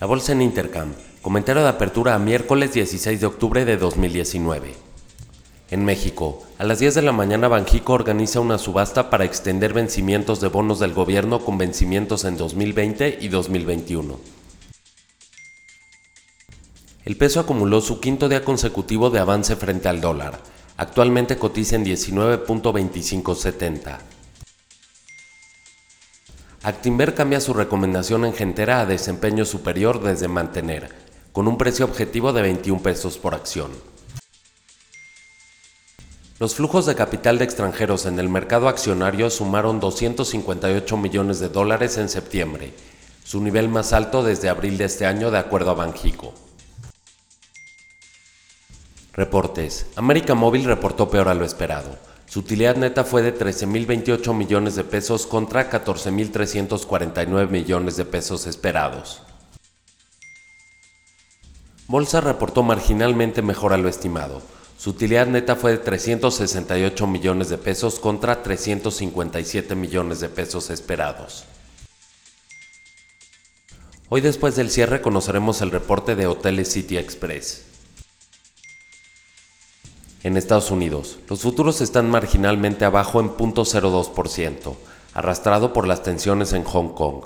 La bolsa en Intercam. Comentario de apertura a miércoles 16 de octubre de 2019. En México, a las 10 de la mañana Banjico organiza una subasta para extender vencimientos de bonos del gobierno con vencimientos en 2020 y 2021. El peso acumuló su quinto día consecutivo de avance frente al dólar. Actualmente cotiza en 19.2570. Actinver cambia su recomendación en Gentera a desempeño superior desde mantener, con un precio objetivo de 21 pesos por acción. Los flujos de capital de extranjeros en el mercado accionario sumaron 258 millones de dólares en septiembre, su nivel más alto desde abril de este año de acuerdo a Banjico. Reportes. América Móvil reportó peor a lo esperado su utilidad neta fue de 13.028 millones de pesos contra 14.349 millones de pesos esperados. Bolsa reportó marginalmente mejor a lo estimado. Su utilidad neta fue de 368 millones de pesos contra 357 millones de pesos esperados. Hoy después del cierre conoceremos el reporte de Hoteles City Express. En Estados Unidos, los futuros están marginalmente abajo en 0.02%, arrastrado por las tensiones en Hong Kong.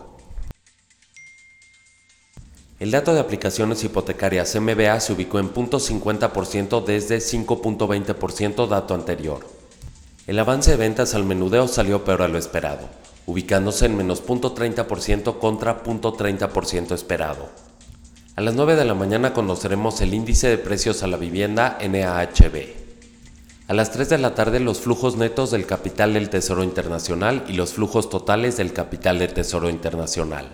El dato de aplicaciones hipotecarias MBA se ubicó en 0.50% desde 5.20% dato anterior. El avance de ventas al menudeo salió peor a lo esperado, ubicándose en menos 0.30% contra 0.30% esperado. A las 9 de la mañana conoceremos el índice de precios a la vivienda NAHB. A las 3 de la tarde los flujos netos del capital del Tesoro Internacional y los flujos totales del capital del Tesoro Internacional.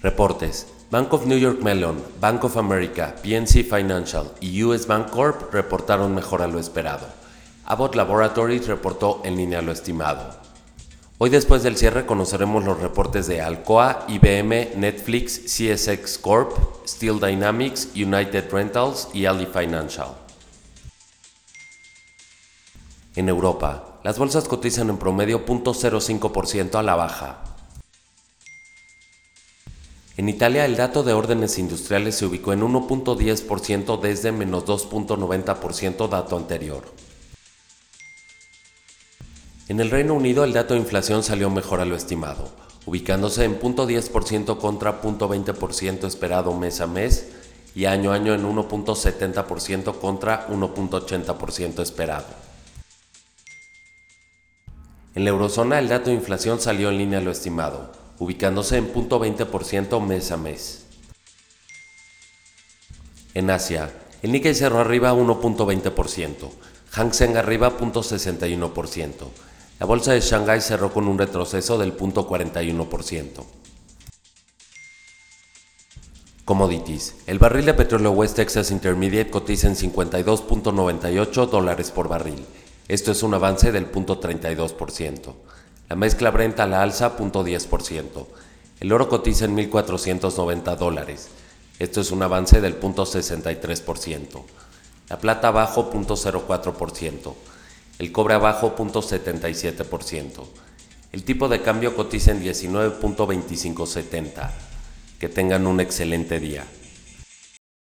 Reportes. Bank of New York Mellon, Bank of America, PNC Financial y US Bank Corp reportaron mejor a lo esperado. Abbott Laboratories reportó en línea lo estimado. Hoy después del cierre conoceremos los reportes de Alcoa, IBM, Netflix, CSX Corp, Steel Dynamics, United Rentals y Ali Financial. En Europa, las bolsas cotizan en promedio 0.05% a la baja. En Italia, el dato de órdenes industriales se ubicó en 1.10% desde menos 2.90% dato anterior. En el Reino Unido, el dato de inflación salió mejor a lo estimado, ubicándose en 0.10% contra 0.20% esperado mes a mes y año a año en 1.70% contra 1.80% esperado. En la eurozona el dato de inflación salió en línea a lo estimado, ubicándose en 0.20% mes a mes. En Asia, el Nikkei cerró arriba 1.20%, Hang Seng arriba 0.61%. La bolsa de Shanghai cerró con un retroceso del 0.41%. Commodities. El barril de petróleo West Texas Intermediate cotiza en 52.98 dólares por barril esto es un avance del 0.32%. La mezcla Brent la alza 0.10%. El oro cotiza en 1.490 dólares. Esto es un avance del 0.63%. La plata abajo 0.04%. El cobre abajo 0.77%. El tipo de cambio cotiza en 19.2570. Que tengan un excelente día.